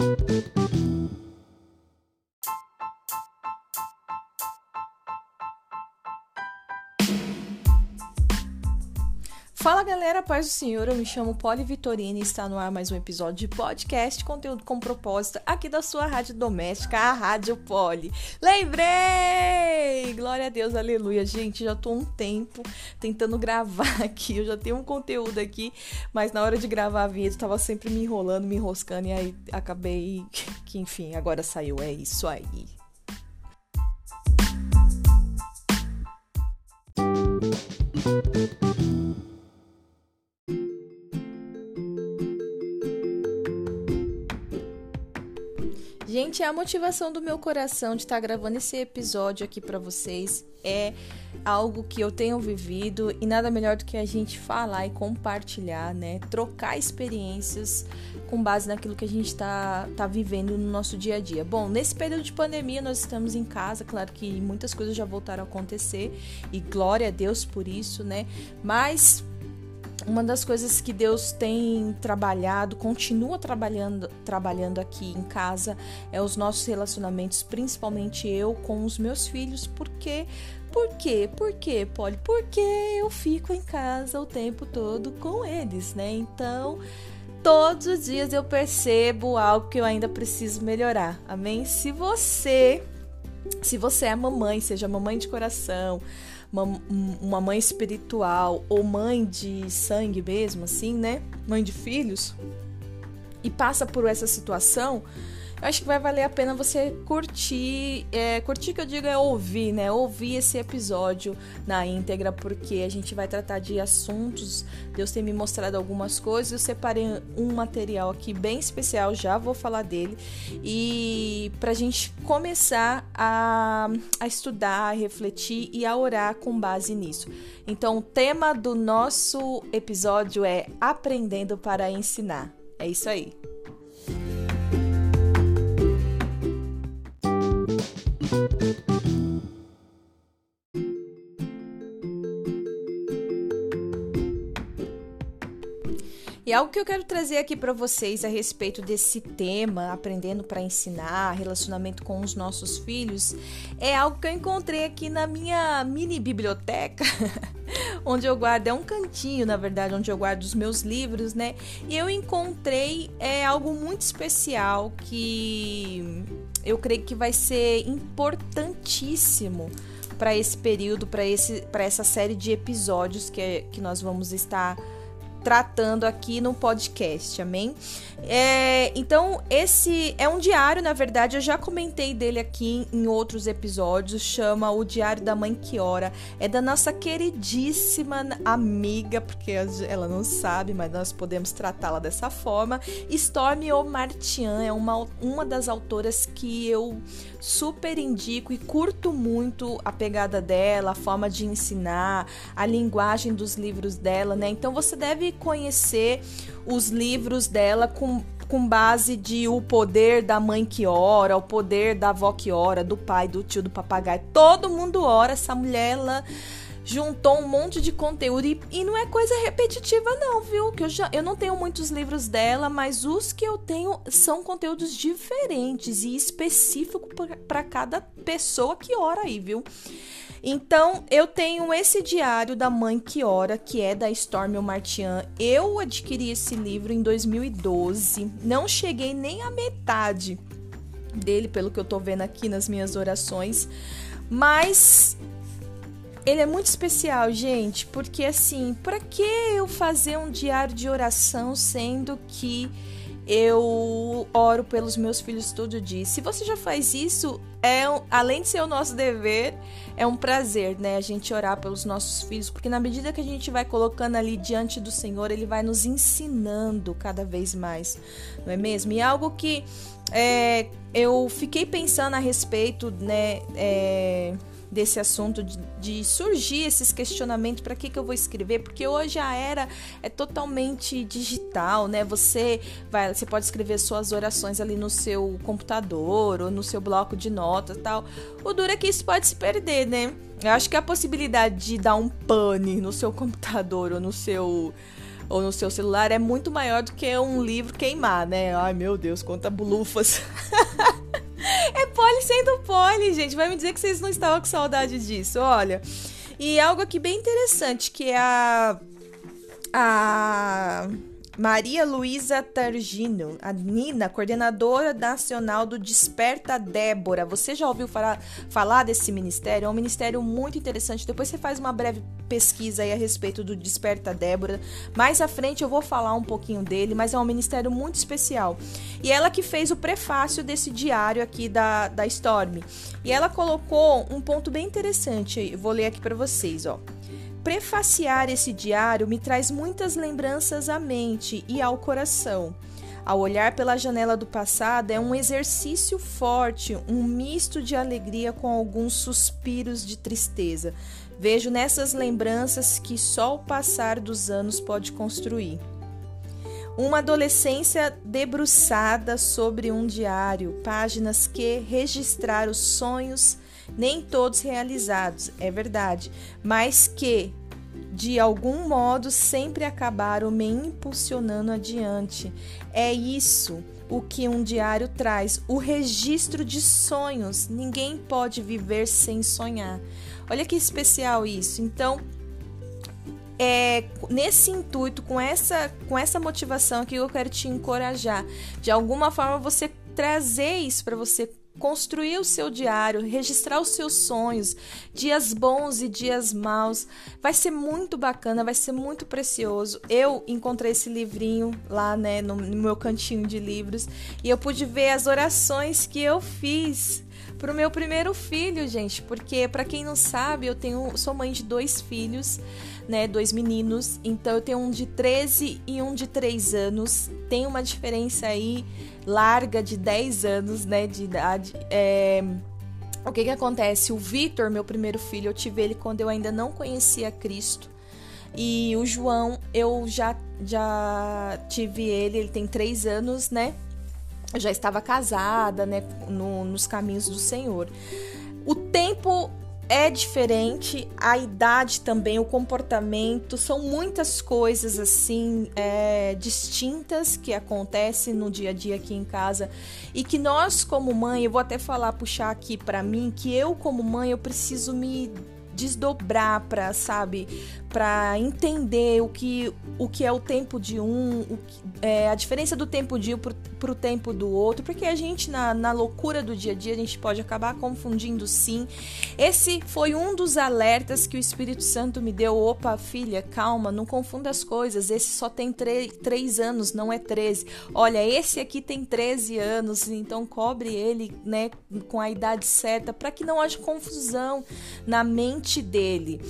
Fala galera, paz do Senhor, eu me chamo Poli Vitorina e está no ar mais um episódio de podcast, conteúdo com propósito aqui da sua rádio doméstica, a Rádio Poli. Lembrei! Glória a Deus, aleluia. Gente, já tô um tempo tentando gravar aqui, eu já tenho um conteúdo aqui, mas na hora de gravar a vinheta tava sempre me enrolando, me enroscando e aí acabei que enfim, agora saiu, é isso aí. Gente, a motivação do meu coração de estar tá gravando esse episódio aqui para vocês é algo que eu tenho vivido e nada melhor do que a gente falar e compartilhar, né? Trocar experiências com base naquilo que a gente está tá vivendo no nosso dia a dia. Bom, nesse período de pandemia nós estamos em casa, claro que muitas coisas já voltaram a acontecer e glória a Deus por isso, né? Mas uma das coisas que Deus tem trabalhado, continua trabalhando, trabalhando aqui em casa, é os nossos relacionamentos, principalmente eu com os meus filhos, porque por quê? Por quê, Polly? Porque eu fico em casa o tempo todo com eles, né? Então, todos os dias eu percebo algo que eu ainda preciso melhorar. Amém? Se você, se você é mamãe, seja mamãe de coração, uma, mãe espiritual ou mãe de sangue mesmo, assim, né? Mãe de filhos, e passa por essa situação, eu acho que vai valer a pena você curtir. É, curtir que eu digo é ouvir, né? Ouvir esse episódio na íntegra, porque a gente vai tratar de assuntos. Deus tem me mostrado algumas coisas. Eu separei um material aqui bem especial, já vou falar dele. E pra gente começar a, a estudar, a refletir e a orar com base nisso. Então, o tema do nosso episódio é Aprendendo para Ensinar. É isso aí. E algo que eu quero trazer aqui para vocês a respeito desse tema, aprendendo para ensinar, relacionamento com os nossos filhos, é algo que eu encontrei aqui na minha mini biblioteca, onde eu guardo, é um cantinho, na verdade, onde eu guardo os meus livros, né? E eu encontrei é algo muito especial que eu creio que vai ser importantíssimo para esse período, para essa série de episódios que, que nós vamos estar tratando aqui no podcast, amém? É, então, esse é um diário, na verdade, eu já comentei dele aqui em outros episódios, chama O Diário da Mãe que Ora. É da nossa queridíssima amiga, porque ela não sabe, mas nós podemos tratá-la dessa forma. Stormy O'Martian é uma, uma das autoras que eu super indico e curto muito a pegada dela, a forma de ensinar, a linguagem dos livros dela, né? Então você deve conhecer os livros dela com com base de o poder da mãe que ora, o poder da avó que ora, do pai, do tio, do papagaio. Todo mundo ora. Essa mulher, ela juntou um monte de conteúdo e, e, não é coisa repetitiva não, viu? Que eu já eu não tenho muitos livros dela, mas os que eu tenho são conteúdos diferentes e específicos para cada pessoa que ora aí, viu? Então, eu tenho esse diário da mãe que ora, que é da Stormy Martian. Eu adquiri esse livro em 2012. Não cheguei nem à metade dele, pelo que eu tô vendo aqui nas minhas orações, mas ele é muito especial, gente, porque assim, para que eu fazer um diário de oração sendo que eu oro pelos meus filhos todo dia? Se você já faz isso, é além de ser o nosso dever, é um prazer, né, a gente orar pelos nossos filhos, porque na medida que a gente vai colocando ali diante do Senhor, ele vai nos ensinando cada vez mais, não é mesmo? E algo que é, eu fiquei pensando a respeito, né, é, desse assunto, de, de surgir esses questionamentos, para que, que eu vou escrever? Porque hoje a era é totalmente digital, né? Você vai, você pode escrever suas orações ali no seu computador ou no seu bloco de notas tal. O duro é que isso pode se perder, né? Eu acho que a possibilidade de dar um pane no seu computador ou no seu ou no seu celular é muito maior do que um livro queimar, né? Ai meu Deus, quanta bulufas. é pole sendo pole, gente. Vai me dizer que vocês não estavam com saudade disso, olha. E algo aqui bem interessante, que é a. A Maria Luísa Targino, a Nina, coordenadora nacional do Desperta Débora. Você já ouviu falar, falar desse ministério? É um ministério muito interessante. Depois você faz uma breve pesquisa aí a respeito do Desperta Débora. Mais à frente eu vou falar um pouquinho dele, mas é um ministério muito especial. E ela que fez o prefácio desse diário aqui da, da Storm. E ela colocou um ponto bem interessante. Eu vou ler aqui para vocês, ó. Prefaciar esse diário me traz muitas lembranças à mente e ao coração. Ao olhar pela janela do passado, é um exercício forte, um misto de alegria com alguns suspiros de tristeza. Vejo nessas lembranças que só o passar dos anos pode construir. Uma adolescência debruçada sobre um diário, páginas que registrar os sonhos, nem todos realizados, é verdade, mas que de algum modo sempre acabaram me impulsionando adiante. É isso o que um diário traz, o registro de sonhos. Ninguém pode viver sem sonhar. Olha que especial isso. Então, é nesse intuito, com essa, com essa motivação que eu quero te encorajar, de alguma forma você trazer isso para você construir o seu diário, registrar os seus sonhos, dias bons e dias maus. Vai ser muito bacana, vai ser muito precioso. Eu encontrei esse livrinho lá, né, no, no meu cantinho de livros e eu pude ver as orações que eu fiz pro meu primeiro filho, gente, porque para quem não sabe, eu tenho sou mãe de dois filhos né, dois meninos. Então eu tenho um de 13 e um de 3 anos. Tem uma diferença aí larga de 10 anos, né, de idade. É... O que que acontece? O Vitor, meu primeiro filho, eu tive ele quando eu ainda não conhecia Cristo. E o João, eu já, já tive ele, ele tem 3 anos, né? Eu já estava casada, né, no, nos caminhos do Senhor. O tempo é diferente, a idade também, o comportamento, são muitas coisas assim é, distintas que acontecem no dia a dia aqui em casa. E que nós como mãe, eu vou até falar, puxar aqui para mim, que eu como mãe eu preciso me desdobrar para, sabe, para entender o que, o que é o tempo de um, o que, é, a diferença do tempo de um para o tempo do outro, porque a gente, na, na loucura do dia a dia, a gente pode acabar confundindo sim. Esse foi um dos alertas que o Espírito Santo me deu. Opa, filha, calma, não confunda as coisas. Esse só tem três anos, não é 13. Olha, esse aqui tem 13 anos, então cobre ele né, com a idade certa para que não haja confusão na mente dele.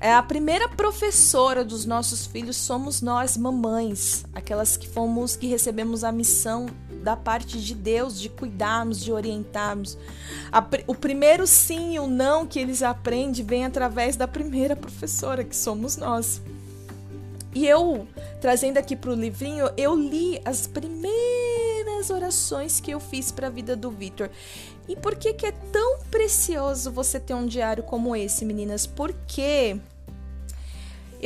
É a primeira professora dos nossos filhos somos nós, mamães, aquelas que fomos que recebemos a missão da parte de Deus de cuidarmos, de orientarmos. O primeiro sim e o não que eles aprendem vem através da primeira professora, que somos nós. E eu, trazendo aqui para o livrinho, eu li as primeiras orações que eu fiz para a vida do Vitor. E por que, que é tão precioso você ter um diário como esse, meninas? Porque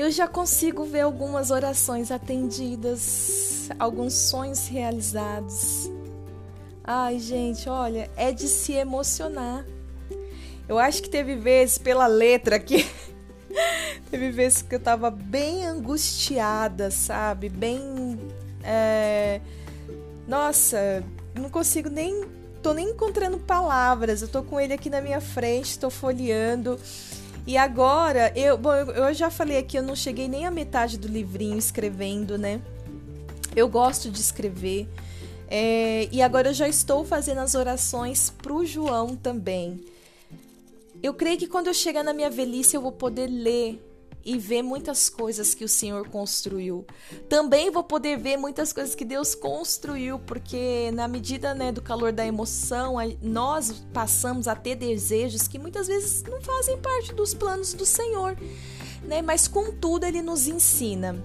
eu já consigo ver algumas orações atendidas, alguns sonhos realizados. Ai, gente, olha, é de se emocionar. Eu acho que teve vezes pela letra aqui. teve vezes que eu tava bem angustiada, sabe? Bem. É... Nossa, não consigo nem. Tô nem encontrando palavras. Eu tô com ele aqui na minha frente, tô folheando. E agora, eu, bom, eu já falei aqui, eu não cheguei nem à metade do livrinho escrevendo, né? Eu gosto de escrever. É, e agora eu já estou fazendo as orações pro João também. Eu creio que quando eu chegar na minha velhice eu vou poder ler e ver muitas coisas que o Senhor construiu. Também vou poder ver muitas coisas que Deus construiu, porque na medida né, do calor da emoção, nós passamos a ter desejos que muitas vezes não fazem parte dos planos do Senhor, né? Mas contudo ele nos ensina.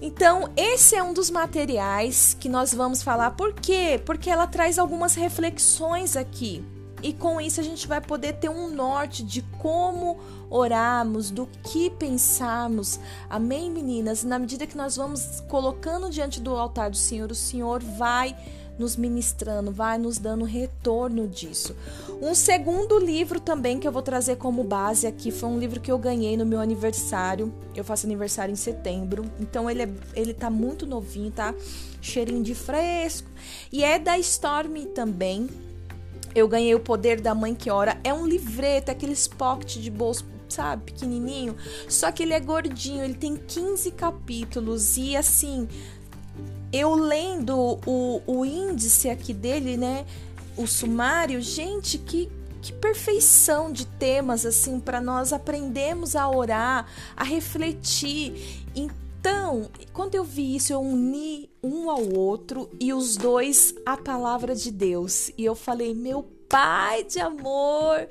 Então, esse é um dos materiais que nós vamos falar. Por quê? Porque ela traz algumas reflexões aqui e com isso a gente vai poder ter um norte de como orarmos, do que pensarmos. Amém, meninas? Na medida que nós vamos colocando diante do altar do Senhor, o Senhor vai nos ministrando, vai nos dando retorno disso. Um segundo livro também que eu vou trazer como base aqui foi um livro que eu ganhei no meu aniversário. Eu faço aniversário em setembro, então ele é, ele tá muito novinho, tá? Cheirinho de fresco. E é da Storm também. Eu ganhei o Poder da Mãe que Ora. É um livreto, aqueles pocket de bolso sabe, pequenininho, só que ele é gordinho, ele tem 15 capítulos e assim, eu lendo o, o índice aqui dele, né? O sumário, gente, que, que perfeição de temas assim para nós aprendermos a orar, a refletir. Então, quando eu vi isso, eu uni um ao outro e os dois a palavra de Deus. E eu falei, meu Pai de amor,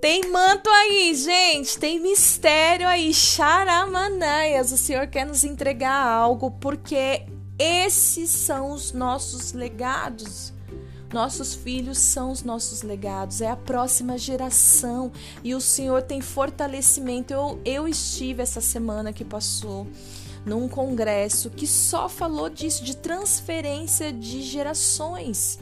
tem manto aí, gente, tem mistério aí, charamanaias. O Senhor quer nos entregar algo porque esses são os nossos legados. Nossos filhos são os nossos legados, é a próxima geração e o Senhor tem fortalecimento. Eu, eu estive essa semana que passou num congresso que só falou disso, de transferência de gerações.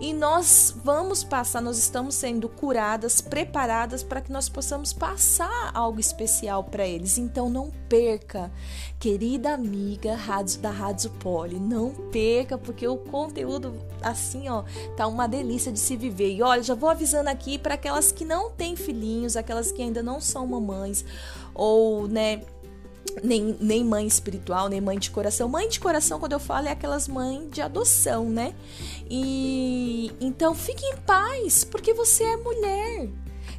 E nós vamos passar, nós estamos sendo curadas, preparadas para que nós possamos passar algo especial para eles. Então não perca, querida amiga da Rádio Poli, não perca, porque o conteúdo assim, ó, tá uma delícia de se viver. E olha, já vou avisando aqui para aquelas que não têm filhinhos, aquelas que ainda não são mamães ou, né, nem, nem mãe espiritual, nem mãe de coração. Mãe de coração, quando eu falo, é aquelas mães de adoção, né? E então fique em paz, porque você é mulher.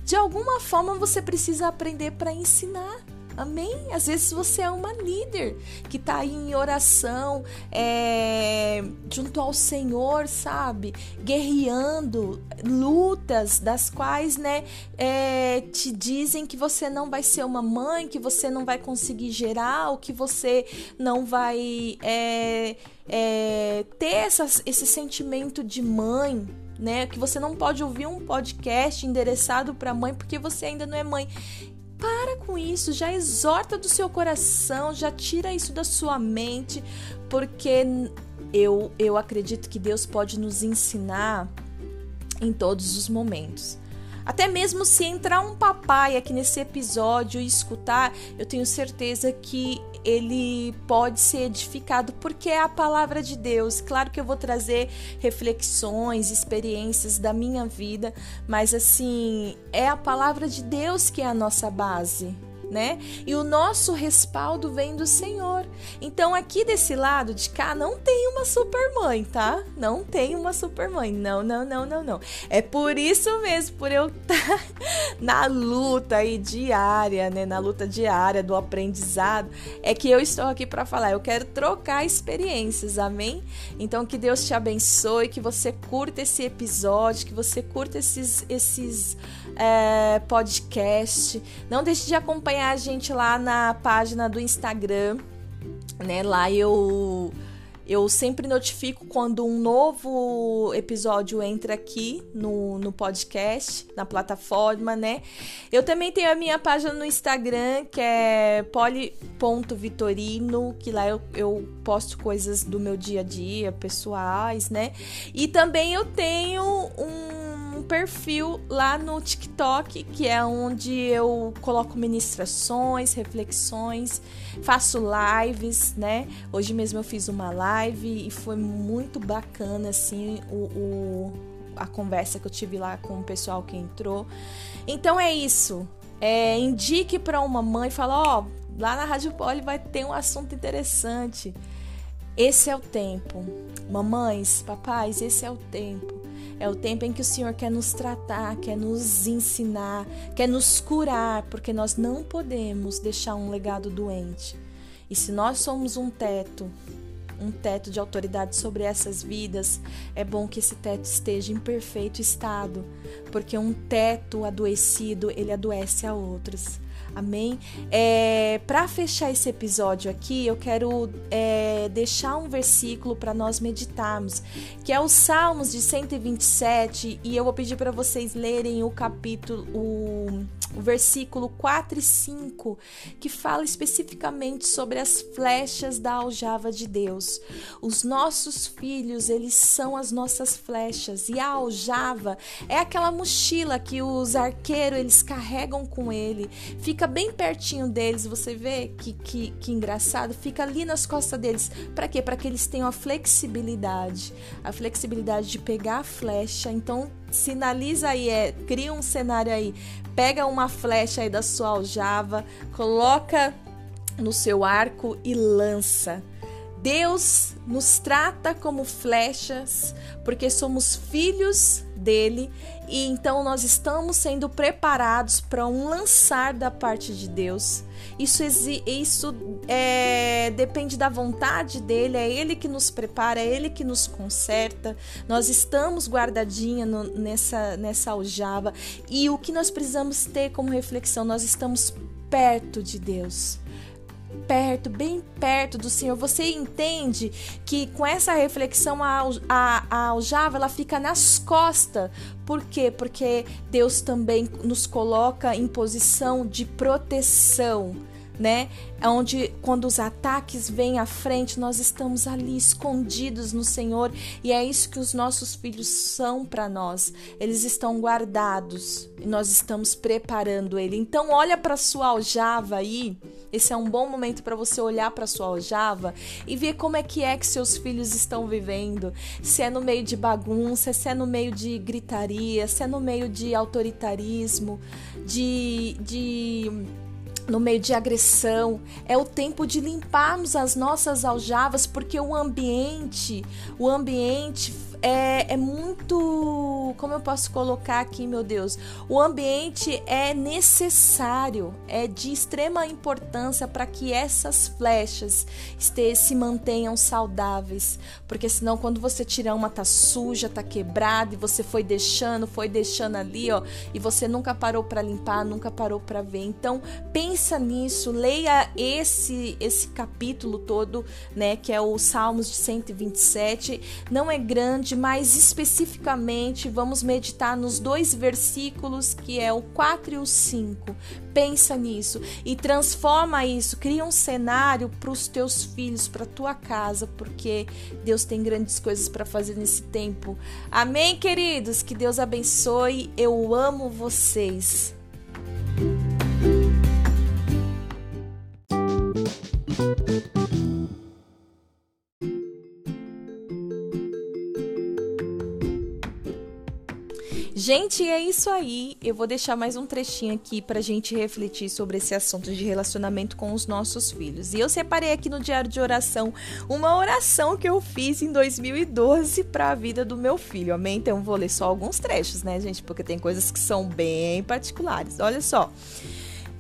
De alguma forma você precisa aprender para ensinar. Amém? Às vezes você é uma líder que está aí em oração, é, junto ao Senhor, sabe? Guerreando lutas das quais, né, é, te dizem que você não vai ser uma mãe, que você não vai conseguir gerar, ou que você não vai é, é ter essas, esse sentimento de mãe, né? Que você não pode ouvir um podcast endereçado para mãe porque você ainda não é mãe. Para com isso, já exorta do seu coração, já tira isso da sua mente, porque eu, eu acredito que Deus pode nos ensinar em todos os momentos. Até mesmo se entrar um papai aqui nesse episódio e escutar, eu tenho certeza que ele pode ser edificado porque é a palavra de Deus. Claro que eu vou trazer reflexões, experiências da minha vida, mas assim, é a palavra de Deus que é a nossa base né? E o nosso respaldo vem do Senhor. Então aqui desse lado de cá não tem uma super mãe, tá? Não tem uma super mãe. Não, não, não, não, não. É por isso mesmo, por eu estar tá na luta aí diária, né? Na luta diária do aprendizado, é que eu estou aqui para falar. Eu quero trocar experiências, amém? Então que Deus te abençoe, que você curta esse episódio, que você curta esses esses é, podcast. Não deixe de acompanhar a gente lá na página do Instagram, né? Lá eu eu sempre notifico quando um novo episódio entra aqui no, no podcast, na plataforma, né? Eu também tenho a minha página no Instagram, que é poli.vitorino, que lá eu, eu posto coisas do meu dia a dia, pessoais, né? E também eu tenho um perfil lá no TikTok, que é onde eu coloco ministrações, reflexões, faço lives, né? Hoje mesmo eu fiz uma live e foi muito bacana, assim, o, o a conversa que eu tive lá com o pessoal que entrou. Então é isso. É, indique para uma mãe, fala, ó, oh, lá na Rádio Poli vai ter um assunto interessante. Esse é o tempo. Mamães, papais, esse é o tempo. É o tempo em que o Senhor quer nos tratar, quer nos ensinar, quer nos curar, porque nós não podemos deixar um legado doente. E se nós somos um teto, um teto de autoridade sobre essas vidas, é bom que esse teto esteja em perfeito estado, porque um teto adoecido, ele adoece a outros. Amém? É, para fechar esse episódio aqui, eu quero é, deixar um versículo para nós meditarmos, que é o Salmos de 127, e eu vou pedir para vocês lerem o capítulo, o, o versículo 4 e 5, que fala especificamente sobre as flechas da aljava de Deus. Os nossos filhos, eles são as nossas flechas, e a aljava é aquela mochila que os arqueiros eles carregam com ele. Fica bem pertinho deles, você vê que, que, que engraçado, fica ali nas costas deles. Para quê? Para que eles tenham a flexibilidade, a flexibilidade de pegar a flecha. Então, sinaliza aí, é, cria um cenário aí, pega uma flecha aí da sua aljava, coloca no seu arco e lança. Deus nos trata como flechas porque somos filhos dele e então nós estamos sendo preparados para um lançar da parte de Deus. Isso, isso é, depende da vontade dele, é ele que nos prepara, é ele que nos conserta. Nós estamos guardadinha no, nessa, nessa aljava e o que nós precisamos ter como reflexão, nós estamos perto de Deus perto, bem perto do Senhor. Você entende que com essa reflexão a, a, a aljava ela fica nas costas. Por quê? Porque Deus também nos coloca em posição de proteção né? Onde quando os ataques vêm à frente, nós estamos ali escondidos no Senhor e é isso que os nossos filhos são para nós. Eles estão guardados e nós estamos preparando ele. Então olha para sua aljava aí. Esse é um bom momento para você olhar para sua aljava e ver como é que é que seus filhos estão vivendo. Se é no meio de bagunça, se é no meio de gritaria, se é no meio de autoritarismo, de, de no meio de agressão, é o tempo de limparmos as nossas aljavas, porque o ambiente, o ambiente é, é muito. Como eu posso colocar aqui, meu Deus? O ambiente é necessário, é de extrema importância para que essas flechas este, se mantenham saudáveis. Porque senão, quando você tirar uma, tá suja, tá quebrada, e você foi deixando, foi deixando ali, ó, e você nunca parou para limpar, nunca parou para ver. Então, pensa nisso, leia esse, esse capítulo todo, né, que é o Salmos de 127. Não é grande grande, mais especificamente vamos meditar nos dois versículos que é o 4 e o 5. Pensa nisso e transforma isso, cria um cenário para os teus filhos, para tua casa, porque Deus tem grandes coisas para fazer nesse tempo. Amém, queridos? Que Deus abençoe. Eu amo vocês. Gente, é isso aí. Eu vou deixar mais um trechinho aqui pra gente refletir sobre esse assunto de relacionamento com os nossos filhos. E eu separei aqui no diário de oração uma oração que eu fiz em 2012 para a vida do meu filho. Amém? Então eu vou ler só alguns trechos, né, gente? Porque tem coisas que são bem particulares. Olha só.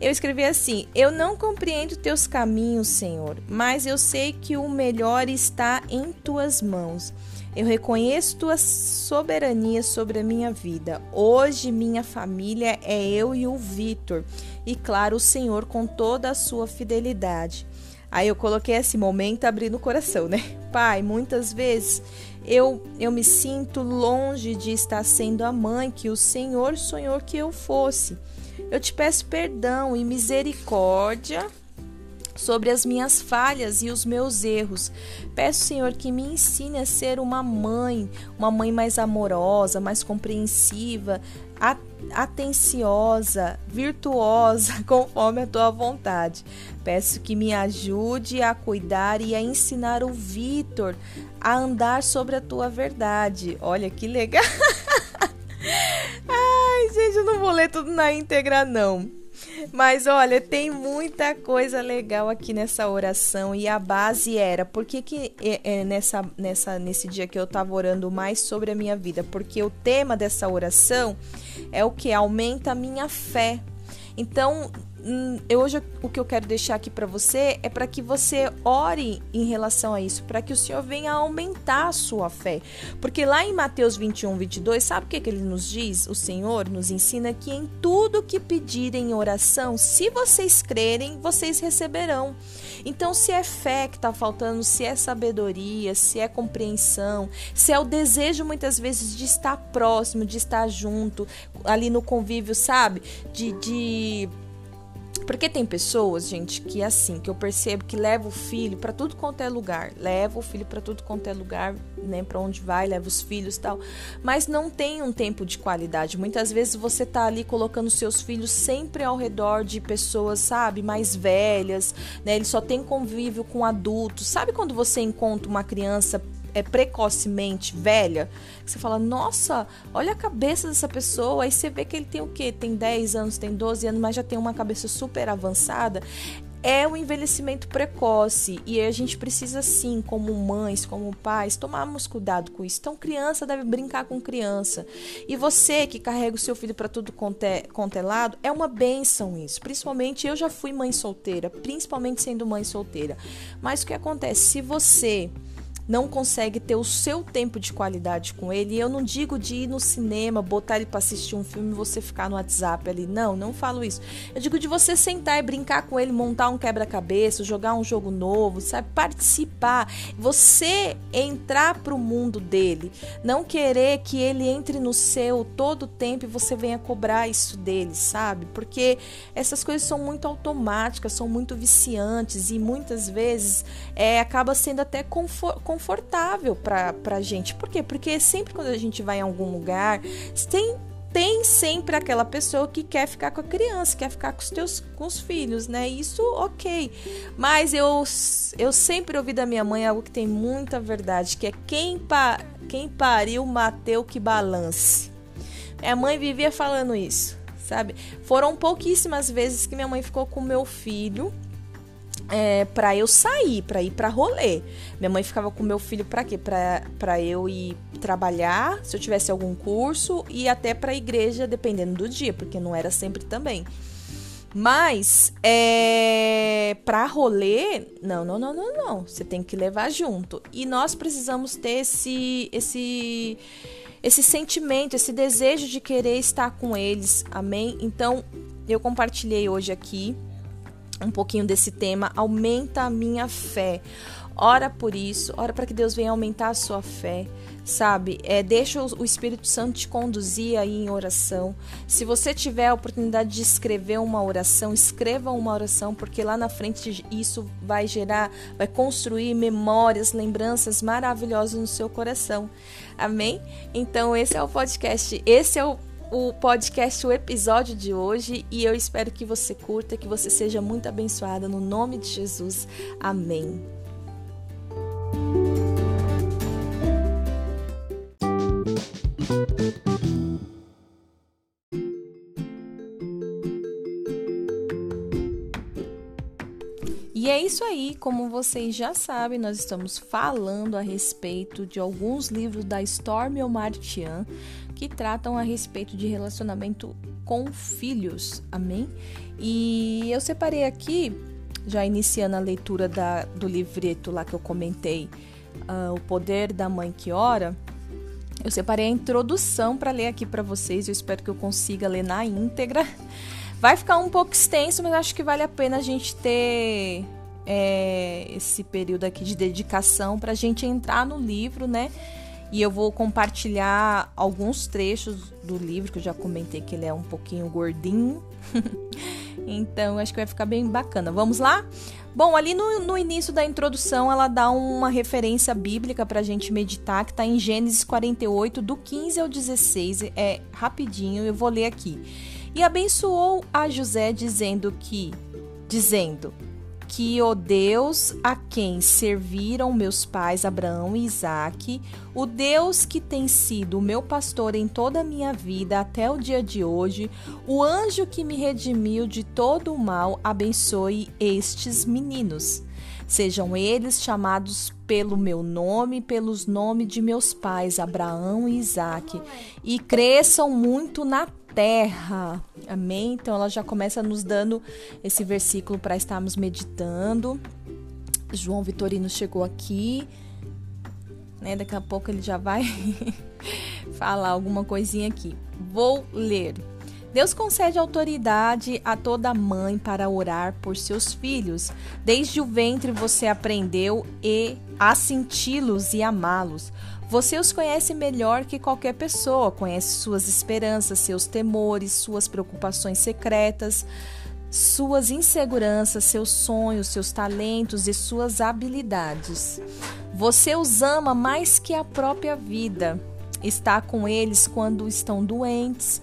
Eu escrevi assim: Eu não compreendo teus caminhos, Senhor, mas eu sei que o melhor está em tuas mãos. Eu reconheço tua soberania sobre a minha vida. Hoje, minha família é eu e o Vitor, e claro, o Senhor com toda a sua fidelidade. Aí eu coloquei esse momento abrindo o coração, né? Pai, muitas vezes eu, eu me sinto longe de estar sendo a mãe que o Senhor sonhou que eu fosse. Eu te peço perdão e misericórdia sobre as minhas falhas e os meus erros. Peço, Senhor, que me ensine a ser uma mãe, uma mãe mais amorosa, mais compreensiva, atenciosa, virtuosa, conforme a tua vontade. Peço que me ajude a cuidar e a ensinar o Vitor a andar sobre a tua verdade. Olha que legal! Ai, gente, eu não vou ler tudo na íntegra, não. Mas olha, tem muita coisa legal aqui nessa oração e a base era por que, que é, é, nessa, nessa, nesse dia que eu estava orando mais sobre a minha vida? Porque o tema dessa oração é o que aumenta a minha fé. Então, eu, hoje o que eu quero deixar aqui para você é para que você ore em relação a isso, para que o Senhor venha aumentar a sua fé. Porque lá em Mateus 21, 22, sabe o que, que ele nos diz? O Senhor nos ensina que em tudo que pedirem em oração, se vocês crerem, vocês receberão. Então, se é fé que está faltando, se é sabedoria, se é compreensão, se é o desejo muitas vezes de estar próximo, de estar junto, ali no convívio, sabe? De. de... Porque tem pessoas, gente, que é assim, que eu percebo que leva o filho para tudo quanto é lugar, leva o filho para tudo quanto é lugar, né, para onde vai, leva os filhos, tal, mas não tem um tempo de qualidade. Muitas vezes você tá ali colocando seus filhos sempre ao redor de pessoas, sabe, mais velhas, né? Ele só tem convívio com adultos. Sabe quando você encontra uma criança é, precocemente velha, você fala, nossa, olha a cabeça dessa pessoa, aí você vê que ele tem o quê? Tem 10 anos, tem 12 anos, mas já tem uma cabeça super avançada é o envelhecimento precoce e a gente precisa sim, como mães, como pais, tomarmos cuidado com isso. Então, criança deve brincar com criança. E você que carrega o seu filho para tudo contelado, é, é uma benção isso. Principalmente eu já fui mãe solteira, principalmente sendo mãe solteira. Mas o que acontece se você não consegue ter o seu tempo de qualidade com ele. E eu não digo de ir no cinema, botar ele para assistir um filme e você ficar no WhatsApp ali. Não, não falo isso. Eu digo de você sentar e brincar com ele, montar um quebra-cabeça, jogar um jogo novo, sabe? Participar. Você entrar pro mundo dele. Não querer que ele entre no seu todo o tempo e você venha cobrar isso dele, sabe? Porque essas coisas são muito automáticas, são muito viciantes e muitas vezes é, acaba sendo até confortável confortável para a gente. Por quê? Porque sempre quando a gente vai em algum lugar, tem tem sempre aquela pessoa que quer ficar com a criança, quer ficar com os teus com os filhos, né? Isso, ok. Mas eu, eu sempre ouvi da minha mãe algo que tem muita verdade, que é quem, pa, quem pariu, mateu que balance. Minha mãe vivia falando isso, sabe? Foram pouquíssimas vezes que minha mãe ficou com meu filho é, para eu sair, para ir para rolê. Minha mãe ficava com meu filho para quê? Para eu ir trabalhar, se eu tivesse algum curso e até para igreja, dependendo do dia, porque não era sempre também. Mas é, para rolê, não, não, não, não, não. Você tem que levar junto. E nós precisamos ter esse esse esse sentimento, esse desejo de querer estar com eles. Amém? Então, eu compartilhei hoje aqui um pouquinho desse tema, aumenta a minha fé. Ora por isso, ora para que Deus venha aumentar a sua fé, sabe? É, deixa o Espírito Santo te conduzir aí em oração. Se você tiver a oportunidade de escrever uma oração, escreva uma oração, porque lá na frente isso vai gerar, vai construir memórias, lembranças maravilhosas no seu coração. Amém? Então esse é o podcast, esse é o o podcast, o episódio de hoje e eu espero que você curta, que você seja muito abençoada no nome de Jesus. Amém. E é isso aí, como vocês já sabem, nós estamos falando a respeito de alguns livros da Stormy Omartian que tratam a respeito de relacionamento com filhos. Amém? E eu separei aqui, já iniciando a leitura da, do livreto lá que eu comentei, uh, O Poder da Mãe que Ora. Eu separei a introdução para ler aqui para vocês. Eu espero que eu consiga ler na íntegra. Vai ficar um pouco extenso, mas acho que vale a pena a gente ter é, esse período aqui de dedicação para a gente entrar no livro, né? E eu vou compartilhar alguns trechos do livro, que eu já comentei que ele é um pouquinho gordinho. então, acho que vai ficar bem bacana. Vamos lá? Bom, ali no, no início da introdução, ela dá uma referência bíblica para a gente meditar, que está em Gênesis 48, do 15 ao 16. É rapidinho, eu vou ler aqui. E abençoou a José, dizendo que, dizendo, que o Deus a quem serviram meus pais Abraão e Isaque, o Deus que tem sido meu pastor em toda a minha vida até o dia de hoje, o anjo que me redimiu de todo o mal, abençoe estes meninos. Sejam eles chamados pelo meu nome, pelos nomes de meus pais, Abraão e Isaac, e cresçam muito na terra. Amém? Então ela já começa nos dando esse versículo para estarmos meditando. João Vitorino chegou aqui, né? Daqui a pouco ele já vai falar alguma coisinha aqui. Vou ler. Deus concede autoridade a toda mãe para orar por seus filhos. Desde o ventre você aprendeu e a senti-los e amá-los. Você os conhece melhor que qualquer pessoa, conhece suas esperanças, seus temores, suas preocupações secretas, suas inseguranças, seus sonhos, seus talentos e suas habilidades. Você os ama mais que a própria vida. Está com eles quando estão doentes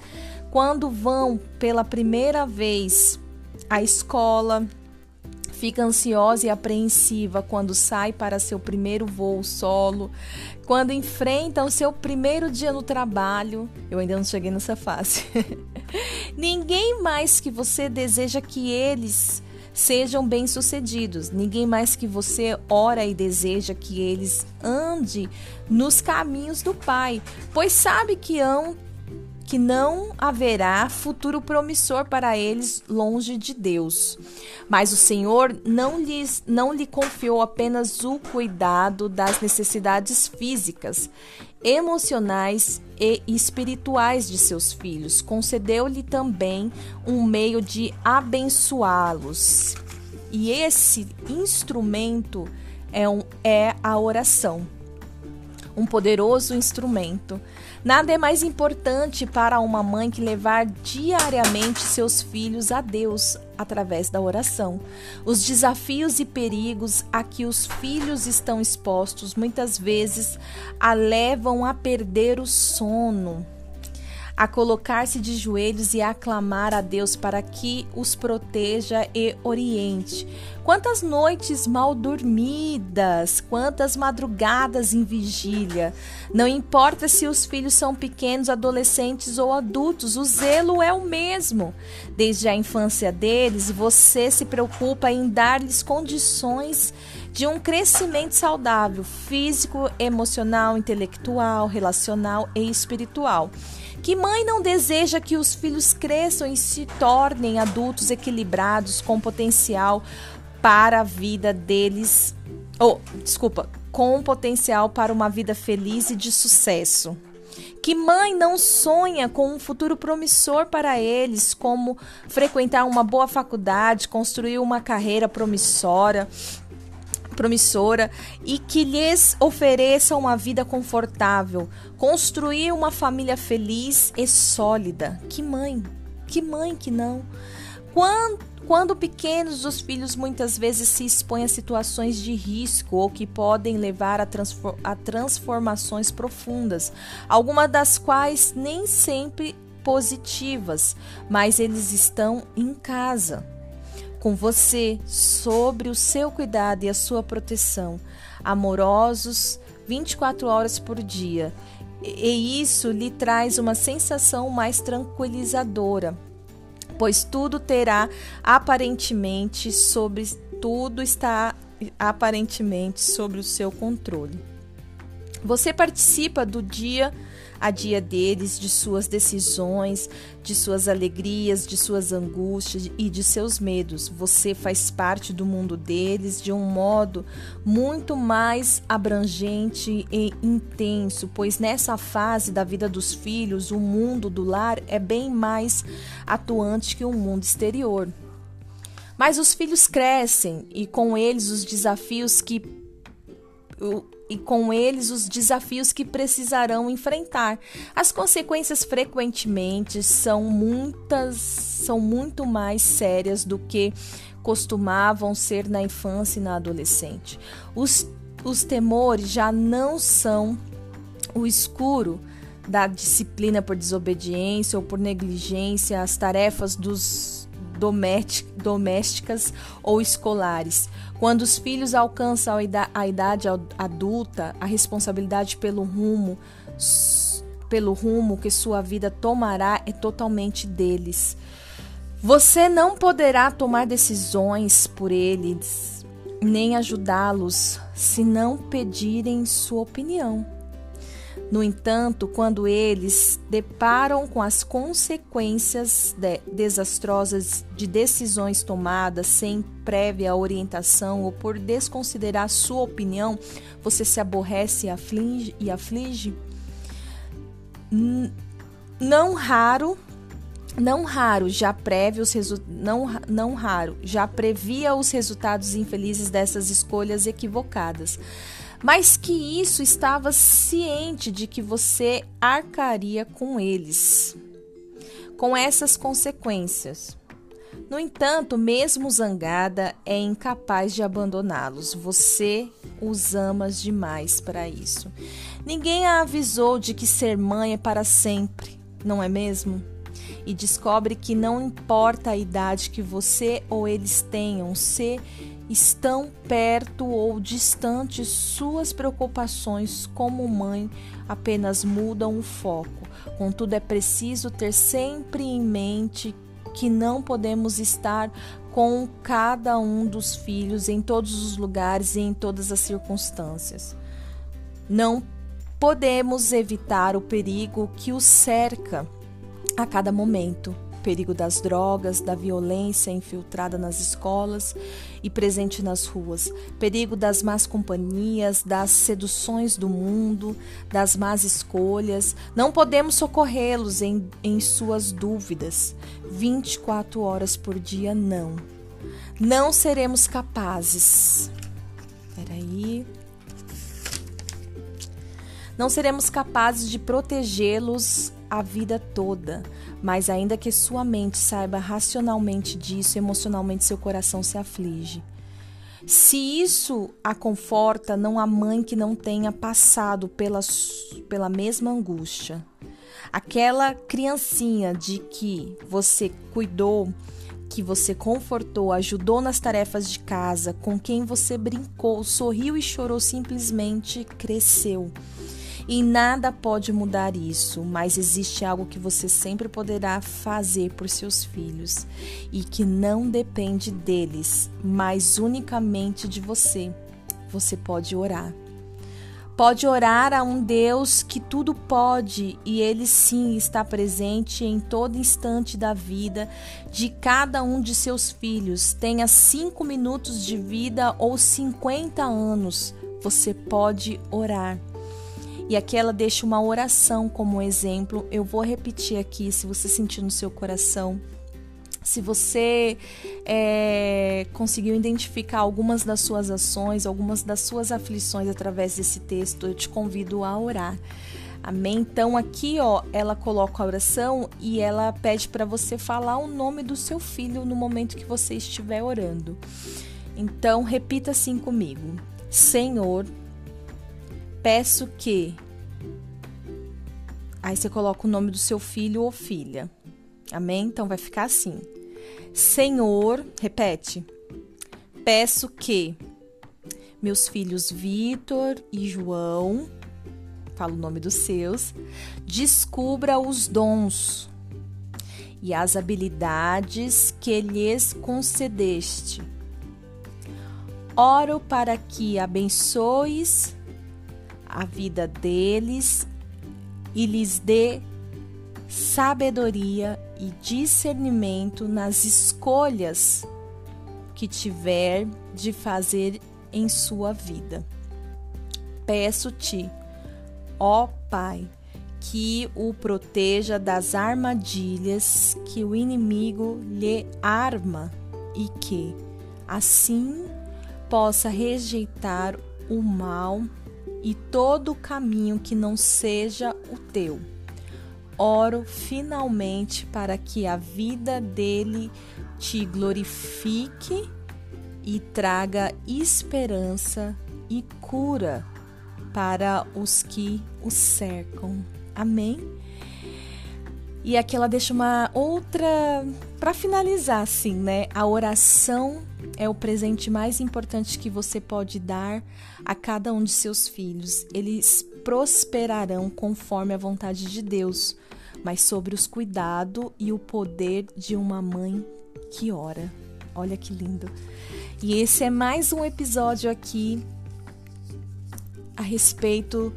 quando vão pela primeira vez à escola, fica ansiosa e apreensiva quando sai para seu primeiro voo solo, quando enfrenta o seu primeiro dia no trabalho. Eu ainda não cheguei nessa fase. Ninguém mais que você deseja que eles sejam bem-sucedidos. Ninguém mais que você ora e deseja que eles ande nos caminhos do Pai, pois sabe que hão que não haverá futuro promissor para eles longe de Deus. Mas o Senhor não lhes não lhe confiou apenas o cuidado das necessidades físicas, emocionais e espirituais de seus filhos. Concedeu-lhe também um meio de abençoá-los. E esse instrumento é, um, é a oração. Um poderoso instrumento Nada é mais importante para uma mãe que levar diariamente seus filhos a Deus através da oração. Os desafios e perigos a que os filhos estão expostos muitas vezes a levam a perder o sono a colocar-se de joelhos e a clamar a Deus para que os proteja e oriente. Quantas noites mal dormidas, quantas madrugadas em vigília. Não importa se os filhos são pequenos, adolescentes ou adultos, o zelo é o mesmo. Desde a infância deles, você se preocupa em dar-lhes condições de um crescimento saudável, físico, emocional, intelectual, relacional e espiritual. Que mãe não deseja que os filhos cresçam e se tornem adultos equilibrados com potencial para a vida deles? Oh, desculpa, com potencial para uma vida feliz e de sucesso. Que mãe não sonha com um futuro promissor para eles, como frequentar uma boa faculdade, construir uma carreira promissora, promissora e que lhes ofereça uma vida confortável, construir uma família feliz e sólida. Que mãe, que mãe que não. Quando, quando pequenos, os filhos muitas vezes se expõem a situações de risco ou que podem levar a, a transformações profundas, algumas das quais nem sempre positivas, mas eles estão em casa com você, sobre o seu cuidado e a sua proteção, amorosos 24 horas por dia. E isso lhe traz uma sensação mais tranquilizadora, pois tudo terá aparentemente sobre tudo está aparentemente sobre o seu controle. Você participa do dia a dia deles, de suas decisões, de suas alegrias, de suas angústias e de seus medos. Você faz parte do mundo deles de um modo muito mais abrangente e intenso, pois nessa fase da vida dos filhos, o mundo do lar é bem mais atuante que o mundo exterior. Mas os filhos crescem e com eles os desafios que e com eles os desafios que precisarão enfrentar. As consequências frequentemente são muitas, são muito mais sérias do que costumavam ser na infância e na adolescente. Os, os temores já não são o escuro da disciplina por desobediência ou por negligência às tarefas dos domésticas ou escolares. Quando os filhos alcançam a idade adulta, a responsabilidade pelo rumo pelo rumo que sua vida tomará é totalmente deles. Você não poderá tomar decisões por eles. nem ajudá-los se não pedirem sua opinião. No entanto, quando eles deparam com as consequências de, desastrosas de decisões tomadas sem prévia orientação ou por desconsiderar sua opinião, você se aborrece e aflige, e aflige? Não raro não raro já previa os não, não raro já previa os resultados infelizes dessas escolhas equivocadas, mas que isso estava ciente de que você arcaria com eles, com essas consequências. No entanto, mesmo zangada, é incapaz de abandoná-los. Você os amas demais para isso. Ninguém a avisou de que ser mãe é para sempre, não é mesmo? e descobre que não importa a idade que você ou eles tenham, se estão perto ou distantes, suas preocupações como mãe apenas mudam o foco. Contudo, é preciso ter sempre em mente que não podemos estar com cada um dos filhos em todos os lugares e em todas as circunstâncias. Não podemos evitar o perigo que os cerca a cada momento. Perigo das drogas, da violência infiltrada nas escolas e presente nas ruas. Perigo das más companhias, das seduções do mundo, das más escolhas. Não podemos socorrê-los em, em suas dúvidas. 24 horas por dia, não. Não seremos capazes. Peraí. Não seremos capazes de protegê-los a vida toda, mas ainda que sua mente saiba racionalmente disso, emocionalmente seu coração se aflige. Se isso a conforta, não há mãe que não tenha passado pela, pela mesma angústia. Aquela criancinha de que você cuidou, que você confortou, ajudou nas tarefas de casa, com quem você brincou, sorriu e chorou, simplesmente cresceu. E nada pode mudar isso, mas existe algo que você sempre poderá fazer por seus filhos e que não depende deles, mas unicamente de você. Você pode orar. Pode orar a um Deus que tudo pode e ele sim está presente em todo instante da vida de cada um de seus filhos. Tenha cinco minutos de vida ou 50 anos, você pode orar. E aqui ela deixa uma oração como exemplo. Eu vou repetir aqui, se você sentir no seu coração. Se você é, conseguiu identificar algumas das suas ações, algumas das suas aflições através desse texto, eu te convido a orar. Amém? Então aqui, ó, ela coloca a oração e ela pede para você falar o nome do seu filho no momento que você estiver orando. Então repita assim comigo: Senhor, peço que. Aí você coloca o nome do seu filho ou filha. Amém? Então vai ficar assim. Senhor, repete. Peço que meus filhos Vitor e João, falo o nome dos seus, descubra os dons e as habilidades que lhes concedeste. Oro para que abençoes a vida deles e lhes dê sabedoria e discernimento nas escolhas que tiver de fazer em sua vida. Peço-te, ó Pai, que o proteja das armadilhas que o inimigo lhe arma e que, assim, possa rejeitar o mal e todo o caminho que não seja o teu. Oro finalmente para que a vida dele te glorifique e traga esperança e cura para os que o cercam. Amém? E aqui ela deixa uma outra para finalizar assim, né? A oração é o presente mais importante que você pode dar a cada um de seus filhos. Eles prosperarão conforme a vontade de Deus, mas sobre os cuidados e o poder de uma mãe que ora. Olha que lindo. E esse é mais um episódio aqui a respeito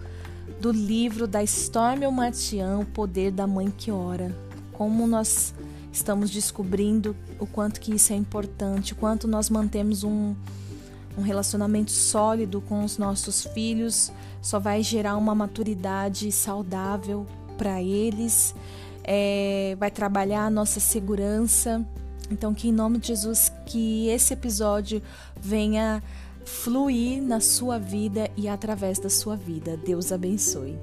do livro da Stormy Matian, O Poder da Mãe que Ora. Como nós estamos descobrindo o quanto que isso é importante, o quanto nós mantemos um, um relacionamento sólido com os nossos filhos, só vai gerar uma maturidade saudável para eles, é, vai trabalhar a nossa segurança. Então, que em nome de Jesus, que esse episódio venha fluir na sua vida e através da sua vida. Deus abençoe.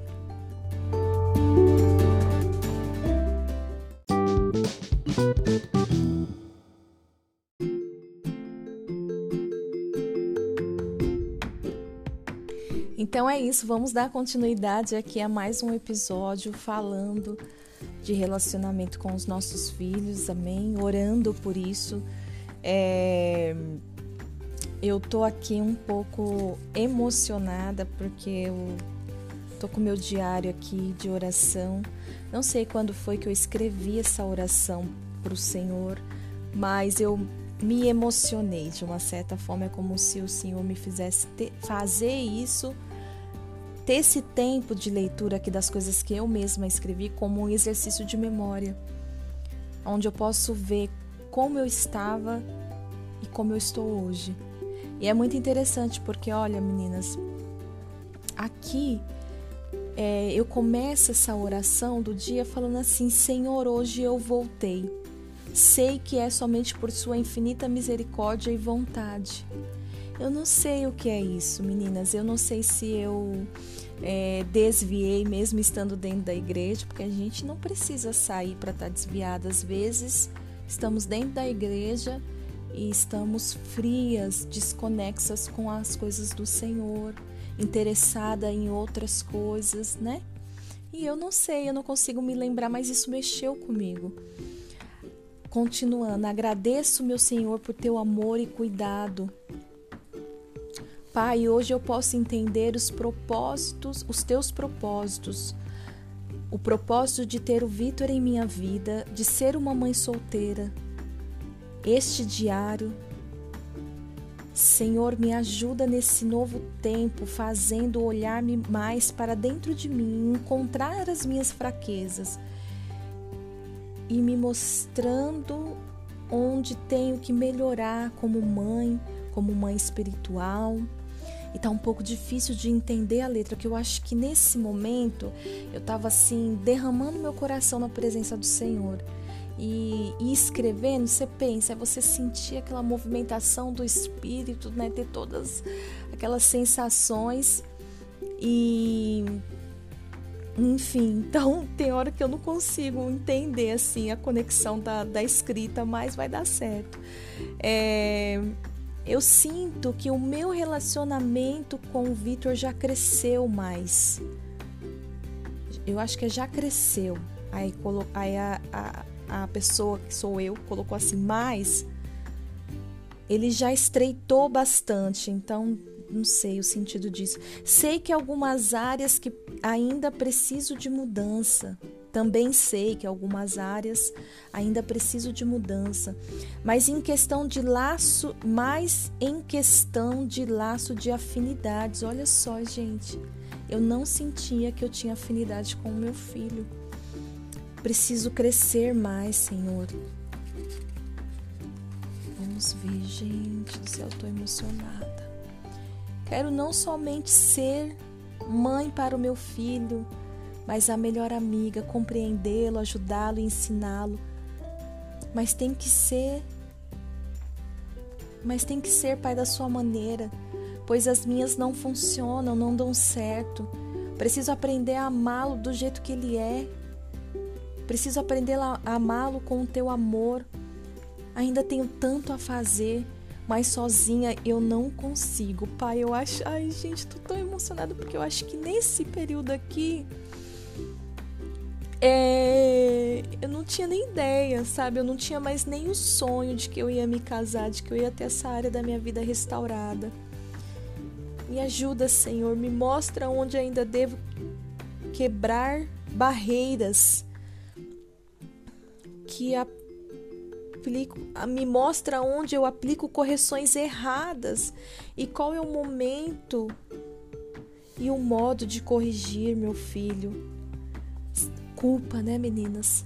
Então é isso, vamos dar continuidade aqui a mais um episódio falando de relacionamento com os nossos filhos, amém? Orando por isso. É... Eu tô aqui um pouco emocionada porque eu tô com meu diário aqui de oração. Não sei quando foi que eu escrevi essa oração para o Senhor, mas eu me emocionei de uma certa forma. É como se o Senhor me fizesse ter, fazer isso ter esse tempo de leitura aqui das coisas que eu mesma escrevi como um exercício de memória, onde eu posso ver como eu estava e como eu estou hoje. E é muito interessante porque, olha, meninas, aqui é, eu começo essa oração do dia falando assim: Senhor, hoje eu voltei. Sei que é somente por Sua infinita misericórdia e vontade. Eu não sei o que é isso, meninas. Eu não sei se eu é, desviei mesmo estando dentro da igreja, porque a gente não precisa sair para estar tá desviada. Às vezes estamos dentro da igreja e estamos frias, desconexas com as coisas do Senhor, interessada em outras coisas, né? E eu não sei, eu não consigo me lembrar, mas isso mexeu comigo. Continuando, agradeço meu Senhor por teu amor e cuidado Pai, hoje eu posso entender os propósitos, os teus propósitos. O propósito de ter o Vitor em minha vida, de ser uma mãe solteira. Este diário, Senhor, me ajuda nesse novo tempo, fazendo olhar-me mais para dentro de mim, encontrar as minhas fraquezas e me mostrando onde tenho que melhorar como mãe, como mãe espiritual e tá um pouco difícil de entender a letra, que eu acho que nesse momento eu tava assim, derramando meu coração na presença do Senhor. E, e, escrevendo, você pensa, é você sentir aquela movimentação do espírito, né? Ter todas aquelas sensações e enfim, então tem hora que eu não consigo entender assim a conexão da, da escrita, mas vai dar certo. É, eu sinto que o meu relacionamento com o Vitor já cresceu mais. Eu acho que já cresceu. Aí, aí a, a, a pessoa que sou eu colocou assim, mais. Ele já estreitou bastante, então não sei o sentido disso. Sei que algumas áreas que ainda preciso de mudança. Também sei que algumas áreas ainda preciso de mudança, mas em questão de laço, mais em questão de laço de afinidades. Olha só, gente, eu não sentia que eu tinha afinidade com o meu filho. Preciso crescer mais, Senhor. Vamos ver, gente do céu, estou emocionada. Quero não somente ser mãe para o meu filho, mas a melhor amiga, compreendê-lo, ajudá-lo, ensiná-lo. Mas tem que ser mas tem que ser pai da sua maneira, pois as minhas não funcionam, não dão certo. Preciso aprender a amá-lo do jeito que ele é. Preciso aprender a amá-lo com o teu amor. Ainda tenho tanto a fazer, mas sozinha eu não consigo. Pai, eu acho. Ai, gente, tô tão emocionada porque eu acho que nesse período aqui é, eu não tinha nem ideia, sabe? Eu não tinha mais nem o sonho de que eu ia me casar, de que eu ia ter essa área da minha vida restaurada. Me ajuda, Senhor, me mostra onde ainda devo quebrar barreiras que aplico, me mostra onde eu aplico correções erradas e qual é o momento e o modo de corrigir meu filho. Culpa, né, meninas?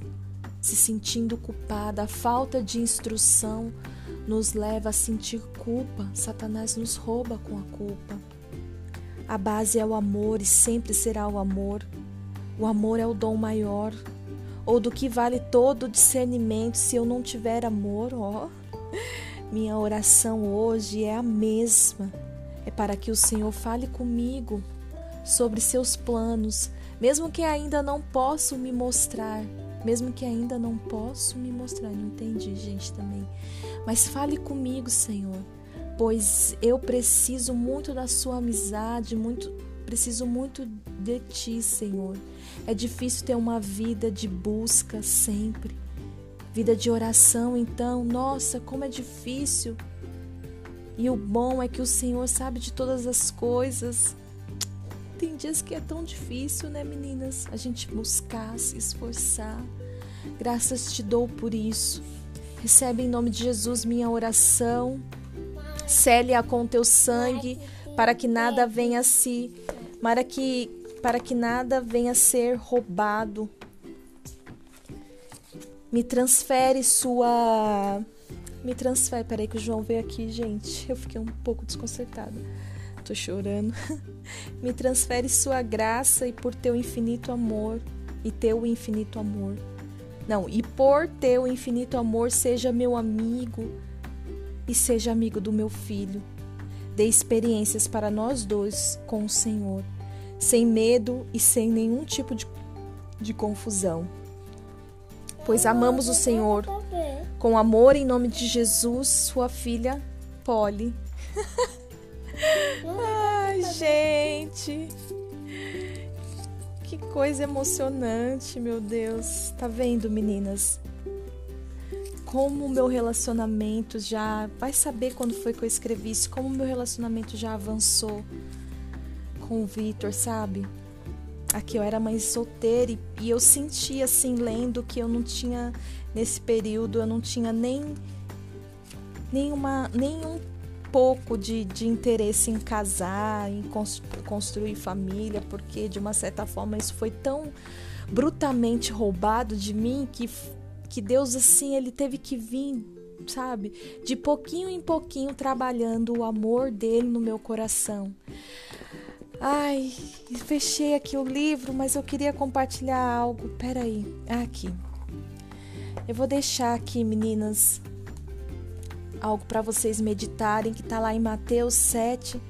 Se sentindo culpada, a falta de instrução nos leva a sentir culpa. Satanás nos rouba com a culpa. A base é o amor e sempre será o amor. O amor é o dom maior. Ou do que vale todo o discernimento se eu não tiver amor, ó. Minha oração hoje é a mesma. É para que o Senhor fale comigo sobre seus planos, mesmo que ainda não possa me mostrar, mesmo que ainda não possa me mostrar. Não entendi, gente, também. Mas fale comigo, Senhor, pois eu preciso muito da sua amizade, muito preciso muito de ti, Senhor. É difícil ter uma vida de busca sempre, vida de oração, então, nossa, como é difícil. E o bom é que o Senhor sabe de todas as coisas. Tem dias que é tão difícil, né, meninas? A gente buscar, se esforçar. Graças te dou por isso. Recebe em nome de Jesus minha oração. Cele-a com teu sangue, para que nada venha a se, para que para que nada venha ser roubado. Me transfere sua me transfere, peraí que o João veio aqui, gente. Eu fiquei um pouco desconcertada tô chorando. Me transfere sua graça e por teu infinito amor, e teu infinito amor. Não, e por teu infinito amor, seja meu amigo e seja amigo do meu filho. Dê experiências para nós dois com o Senhor, sem medo e sem nenhum tipo de, de confusão. Pois amamos o Senhor com amor em nome de Jesus, sua filha Polly. Ai, gente. Que coisa emocionante, meu Deus. Tá vendo, meninas? Como o meu relacionamento já. Vai saber quando foi que eu escrevi isso, como o meu relacionamento já avançou com o Vitor, sabe? Aqui eu era mãe solteira e, e eu sentia assim, lendo, que eu não tinha, nesse período, eu não tinha nem nenhuma, nenhum pouco de, de interesse em casar, em construir família, porque de uma certa forma isso foi tão brutalmente roubado de mim que, que Deus, assim, ele teve que vir, sabe, de pouquinho em pouquinho trabalhando o amor dele no meu coração. Ai, fechei aqui o livro, mas eu queria compartilhar algo. Peraí, aqui. Eu vou deixar aqui, meninas, algo para vocês meditarem, que está lá em Mateus 7,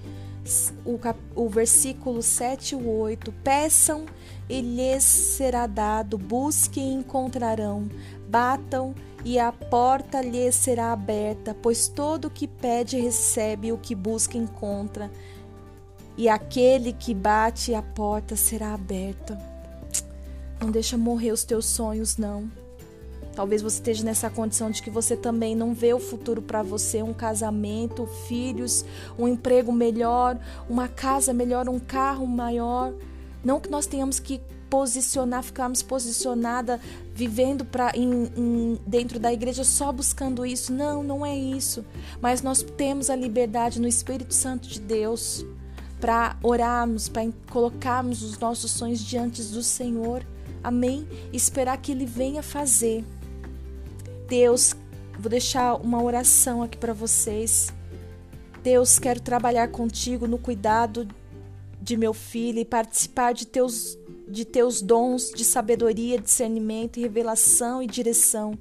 o, cap, o versículo 7 e 8. Peçam e lhes será dado, busquem e encontrarão, batam e a porta lhes será aberta, pois todo o que pede recebe, o que busca encontra, e aquele que bate a porta será aberta. Não deixa morrer os teus sonhos, não. Talvez você esteja nessa condição de que você também não vê o futuro para você, um casamento, filhos, um emprego melhor, uma casa melhor, um carro maior. Não que nós tenhamos que posicionar, ficarmos posicionada vivendo pra, em, em, dentro da igreja só buscando isso. Não, não é isso. Mas nós temos a liberdade no Espírito Santo de Deus para orarmos, para colocarmos os nossos sonhos diante do Senhor. Amém? Esperar que Ele venha fazer. Deus, vou deixar uma oração aqui para vocês. Deus, quero trabalhar contigo no cuidado de meu filho e participar de teus, de teus dons de sabedoria, discernimento, revelação e direção.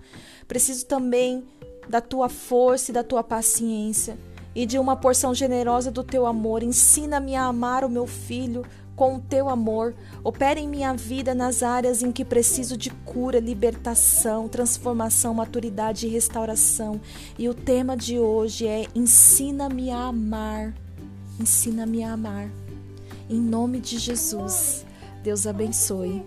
Preciso também da tua força e da tua paciência e de uma porção generosa do teu amor. Ensina-me a amar o meu filho com o teu amor. Opera em minha vida nas áreas em que preciso de cura, libertação, transformação, maturidade e restauração. E o tema de hoje é Ensina-me a amar. Ensina-me a amar. Em nome de Jesus. Deus abençoe.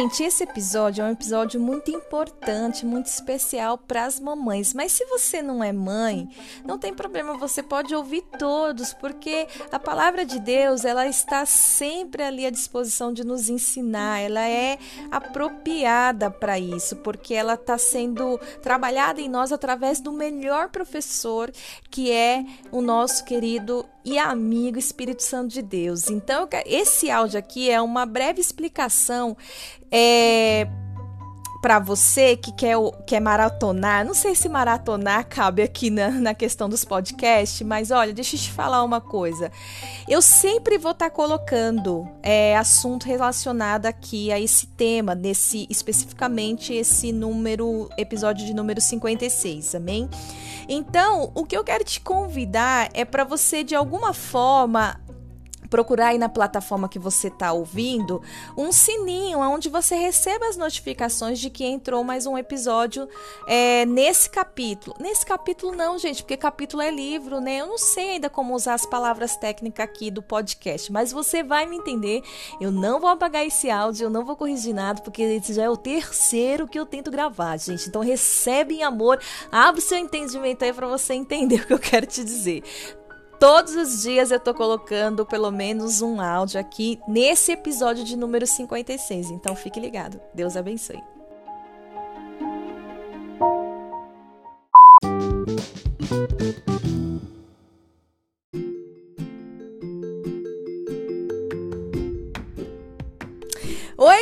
Gente, esse episódio é um episódio muito importante, muito especial para as mamães. Mas se você não é mãe, não tem problema, você pode ouvir todos, porque a palavra de Deus, ela está sempre ali à disposição de nos ensinar. Ela é apropriada para isso, porque ela está sendo trabalhada em nós através do melhor professor, que é o nosso querido e amigo Espírito Santo de Deus. Então, esse áudio aqui é uma breve explicação é, para você que quer, quer maratonar. Não sei se maratonar cabe aqui na, na questão dos podcasts, mas olha, deixa eu te falar uma coisa. Eu sempre vou estar tá colocando é, assunto relacionado aqui a esse tema, nesse especificamente esse número, episódio de número 56, amém? Então, o que eu quero te convidar é para você, de alguma forma, procurar aí na plataforma que você está ouvindo um sininho onde você receba as notificações de que entrou mais um episódio é, nesse capítulo. Nesse capítulo não, gente, porque capítulo é livro, né? Eu não sei ainda como usar as palavras técnicas aqui do podcast, mas você vai me entender. Eu não vou apagar esse áudio, eu não vou corrigir nada, porque esse já é o terceiro que eu tento gravar, gente. Então recebe em amor, abre seu entendimento aí para você entender o que eu quero te dizer. Todos os dias eu tô colocando pelo menos um áudio aqui nesse episódio de número 56. Então fique ligado. Deus abençoe.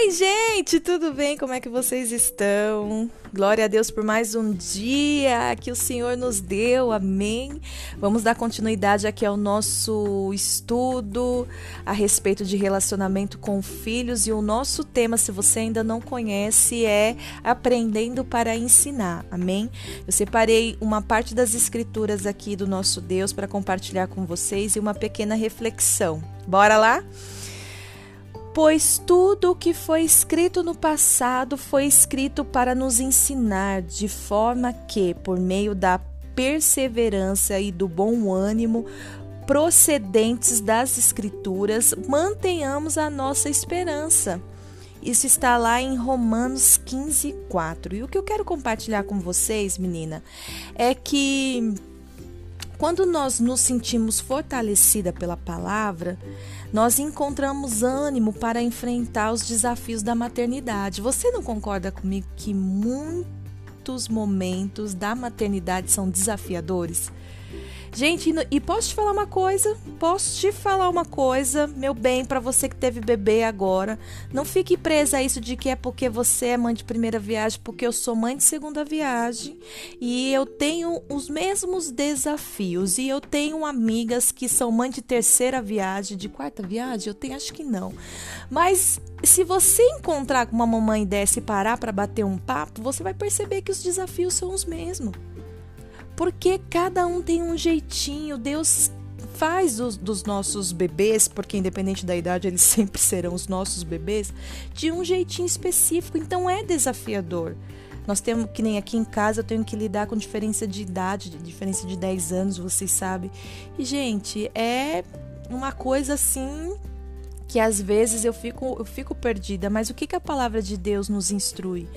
Oi, gente, tudo bem? Como é que vocês estão? Glória a Deus por mais um dia que o Senhor nos deu, amém. Vamos dar continuidade aqui ao nosso estudo a respeito de relacionamento com filhos e o nosso tema, se você ainda não conhece, é Aprendendo para Ensinar, amém. Eu separei uma parte das escrituras aqui do nosso Deus para compartilhar com vocês e uma pequena reflexão. Bora lá? Pois tudo o que foi escrito no passado foi escrito para nos ensinar, de forma que, por meio da perseverança e do bom ânimo procedentes das Escrituras, mantenhamos a nossa esperança. Isso está lá em Romanos 15, 4. E o que eu quero compartilhar com vocês, menina, é que quando nós nos sentimos fortalecida pela palavra, nós encontramos ânimo para enfrentar os desafios da maternidade. Você não concorda comigo que muitos momentos da maternidade são desafiadores? Gente, e posso te falar uma coisa? Posso te falar uma coisa, meu bem, para você que teve bebê agora. Não fique presa a isso de que é porque você é mãe de primeira viagem, porque eu sou mãe de segunda viagem e eu tenho os mesmos desafios. E eu tenho amigas que são mãe de terceira viagem, de quarta viagem, eu tenho, acho que não. Mas se você encontrar com uma mamãe dessa e parar para bater um papo, você vai perceber que os desafios são os mesmos. Porque cada um tem um jeitinho. Deus faz dos, dos, nossos bebês, porque independente da idade eles sempre serão os nossos bebês, de um jeitinho específico. Então é desafiador. Nós temos, que nem aqui em casa, eu tenho que lidar com diferença de idade, diferença de 10 anos, vocês sabem. E, gente, é uma coisa assim que às vezes eu fico, eu fico perdida, mas o que, que a palavra de Deus nos instrui?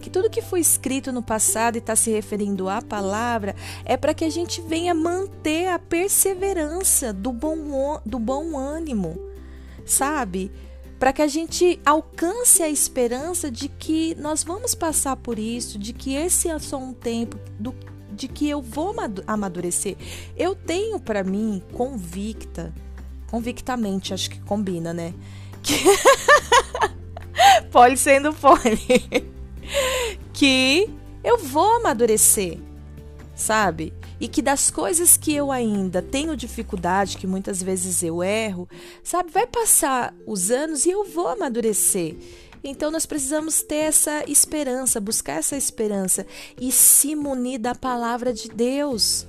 Que tudo que foi escrito no passado e está se referindo à palavra é para que a gente venha manter a perseverança do bom, do bom ânimo, sabe? Para que a gente alcance a esperança de que nós vamos passar por isso, de que esse é só um tempo, do, de que eu vou amadurecer. Eu tenho para mim convicta convictamente, acho que combina, né? Que... pole sendo pole. que eu vou amadurecer, sabe? E que das coisas que eu ainda tenho dificuldade, que muitas vezes eu erro, sabe? Vai passar os anos e eu vou amadurecer. Então nós precisamos ter essa esperança, buscar essa esperança e se munir da palavra de Deus.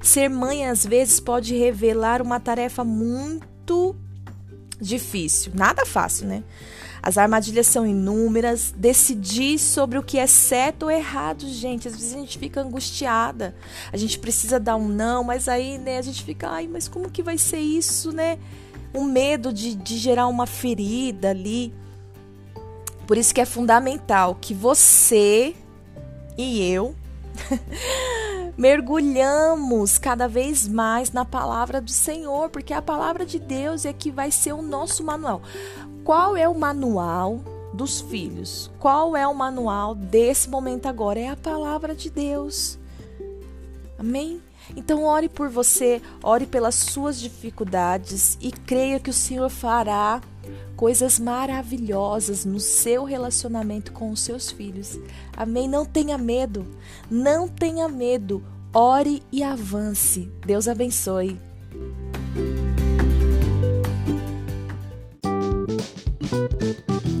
Ser mãe às vezes pode revelar uma tarefa muito difícil, nada fácil, né? As armadilhas são inúmeras. Decidir sobre o que é certo ou errado, gente. Às vezes a gente fica angustiada. A gente precisa dar um não, mas aí, né, a gente fica, ai, mas como que vai ser isso, né? O medo de, de gerar uma ferida ali. Por isso que é fundamental que você e eu mergulhamos cada vez mais na palavra do Senhor, porque a palavra de Deus é que vai ser o nosso manual. Qual é o manual dos filhos? Qual é o manual desse momento agora? É a palavra de Deus. Amém? Então, ore por você, ore pelas suas dificuldades e creia que o Senhor fará coisas maravilhosas no seu relacionamento com os seus filhos. Amém? Não tenha medo, não tenha medo. Ore e avance. Deus abençoe. Música